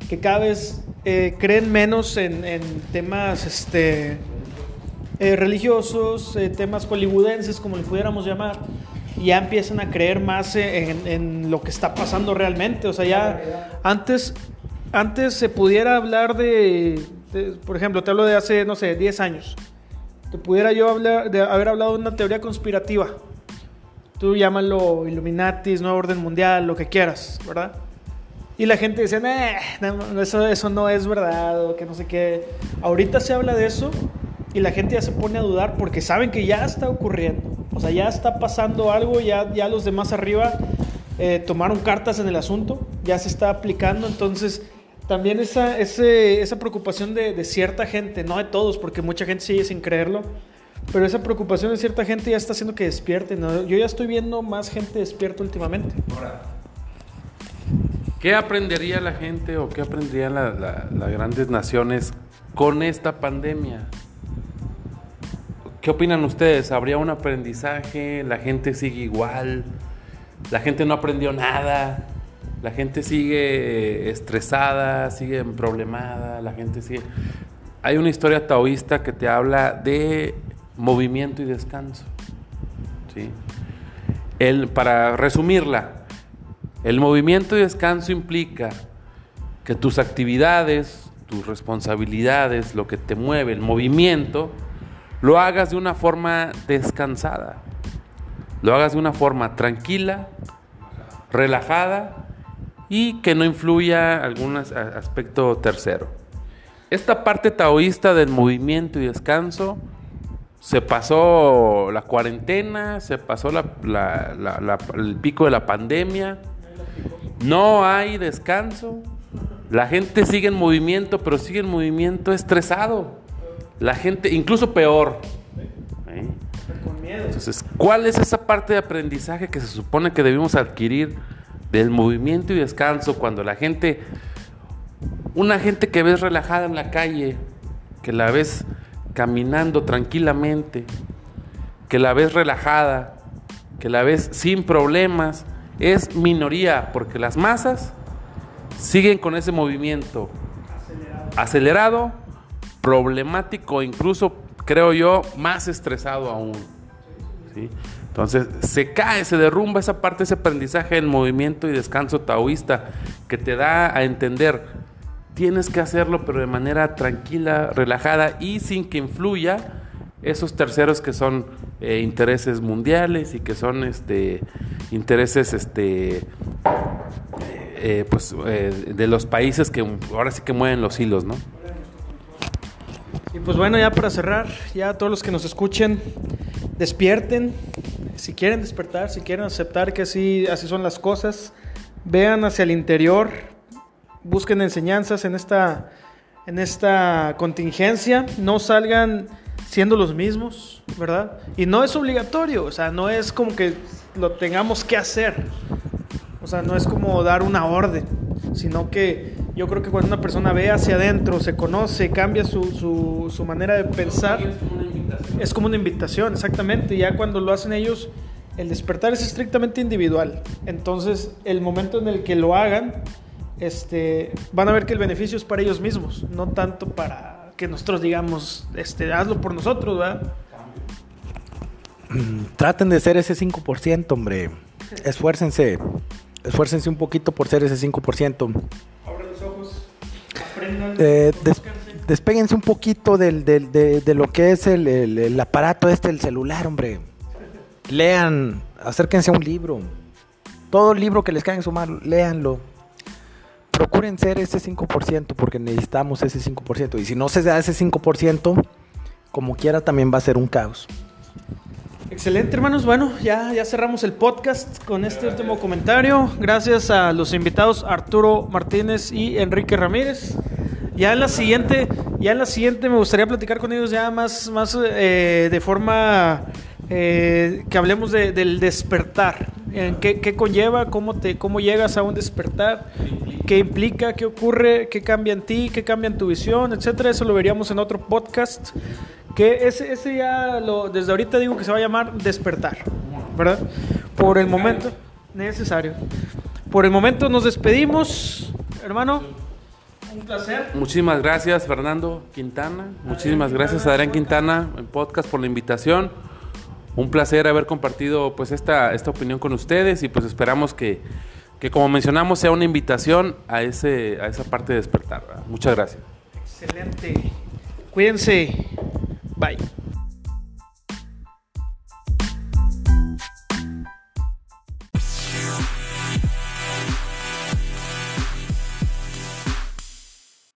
Speaker 1: que cada vez eh, creen menos en, en temas este, eh, religiosos, eh, temas hollywoodenses, como le pudiéramos llamar, y ya empiezan a creer más en, en lo que está pasando realmente. O sea, ya antes, antes se pudiera hablar de, de, por ejemplo, te hablo de hace, no sé, 10 años. Te pudiera yo hablar, de haber hablado de una teoría conspirativa. Tú llámalo Illuminatis, Nuevo Orden Mundial, lo que quieras, ¿verdad? Y la gente dice, "Nah, no, eso, eso no es verdad, o que no sé qué. Ahorita se habla de eso y la gente ya se pone a dudar porque saben que ya está ocurriendo. O sea, ya está pasando algo, ya, ya los demás arriba eh, tomaron cartas en el asunto, ya se está aplicando. Entonces, también esa, ese- esa preocupación de, de cierta gente, no de todos, porque mucha gente sigue sin creerlo, pero esa preocupación de cierta gente ya está haciendo que despierten. Yo ya estoy viendo más gente despierta últimamente.
Speaker 2: ¿Qué aprendería la gente o qué aprenderían la- la- las grandes naciones con esta pandemia? ¿Qué opinan ustedes? ¿Habría un aprendizaje? ¿La gente sigue igual? ¿La gente no aprendió nada? ¿La gente sigue estresada? ¿Sigue problemada? ¿La gente sigue...? Hay una historia taoísta que te habla de movimiento y descanso. ¿sí? El, para resumirla, el movimiento y descanso implica que tus actividades, tus responsabilidades, lo que te mueve, el movimiento, lo hagas de una forma descansada, lo hagas de una forma tranquila, relajada y que no influya algún aspecto tercero. Esta parte taoísta del movimiento y descanso se pasó la cuarentena, se pasó la- la- la- el pico de la pandemia, no hay descanso, la gente sigue en movimiento, pero sigue en movimiento estresado, la gente, incluso peor. ¿eh? Entonces, ¿cuál es esa parte de aprendizaje que se supone que debemos adquirir del movimiento y descanso cuando la gente, una gente que ves relajada en la calle, que la ves caminando tranquilamente, que la ves relajada, que la ves sin problemas, es minoría, porque las masas siguen con ese movimiento acelerado, problemático, incluso creo yo, más estresado aún. ¿sí? Entonces se cae, se derrumba esa parte, ese aprendizaje del movimiento y descanso taoísta que te da a entender, tienes que hacerlo pero de manera tranquila, relajada y sin que influya esos terceros que son eh, intereses mundiales y que son este intereses este eh, pues eh, de los países que ahora sí que mueven los hilos, ¿no?
Speaker 1: Y pues bueno, ya para cerrar, ya todos los que nos escuchen, despierten. Si quieren despertar, si quieren aceptar que así, así son las cosas, vean hacia el interior, busquen enseñanzas en esta, en esta contingencia, no salgan siendo los mismos, ¿verdad? Y no es obligatorio, o sea, no es como que lo tengamos que hacer, o sea, no es como dar una orden, sino que yo creo que cuando una persona ve hacia adentro, se conoce, cambia su, su, su manera de pensar, es como una invitación, exactamente, ya cuando lo hacen ellos, el despertar es estrictamente individual, entonces el momento en el que lo hagan, este, van a ver que el beneficio es para ellos mismos, no tanto para que nosotros digamos, este, hazlo por nosotros, ¿verdad?
Speaker 3: Traten de ser ese 5%, hombre. Esfuércense. Esfuércense un poquito por ser ese 5%. Eh, des-
Speaker 1: conózcanse.
Speaker 3: despéguense un poquito del, de, lo que es el, el- el aparato este, el celular, hombre. Lean, acérquense a un libro. Todo libro que les caiga en su mano, léanlo. Procuren ser ese 5% porque necesitamos ese 5%. Y si no se da ese 5%, como quiera también va a ser un caos.
Speaker 1: Excelente, hermanos. Bueno, ya, ya cerramos el podcast con este último comentario. Gracias a los invitados Arturo Martínez y Enrique Ramírez. Ya en la siguiente, ya en la siguiente me gustaría platicar con ellos ya más, más eh, de forma eh, que hablemos de- del despertar. En qué, qué conlleva, cómo te, cómo llegas a un despertar, qué implica, qué ocurre, qué cambia en ti, qué cambia en tu visión, etcétera. Eso lo veríamos en otro podcast. Que ese, ese ya lo, desde ahorita digo que se va a llamar despertar, ¿verdad? Por el momento, necesario. Por el momento nos despedimos, hermano. Un placer.
Speaker 2: Muchísimas gracias, Fernando Quintana. Muchísimas gracias, Adrián Quintana, en podcast por la invitación. Un placer haber compartido pues esta, esta opinión con ustedes y pues esperamos que, que como mencionamos sea una invitación a, ese, a esa parte de despertar. Muchas gracias.
Speaker 1: Excelente. Cuídense. Bye.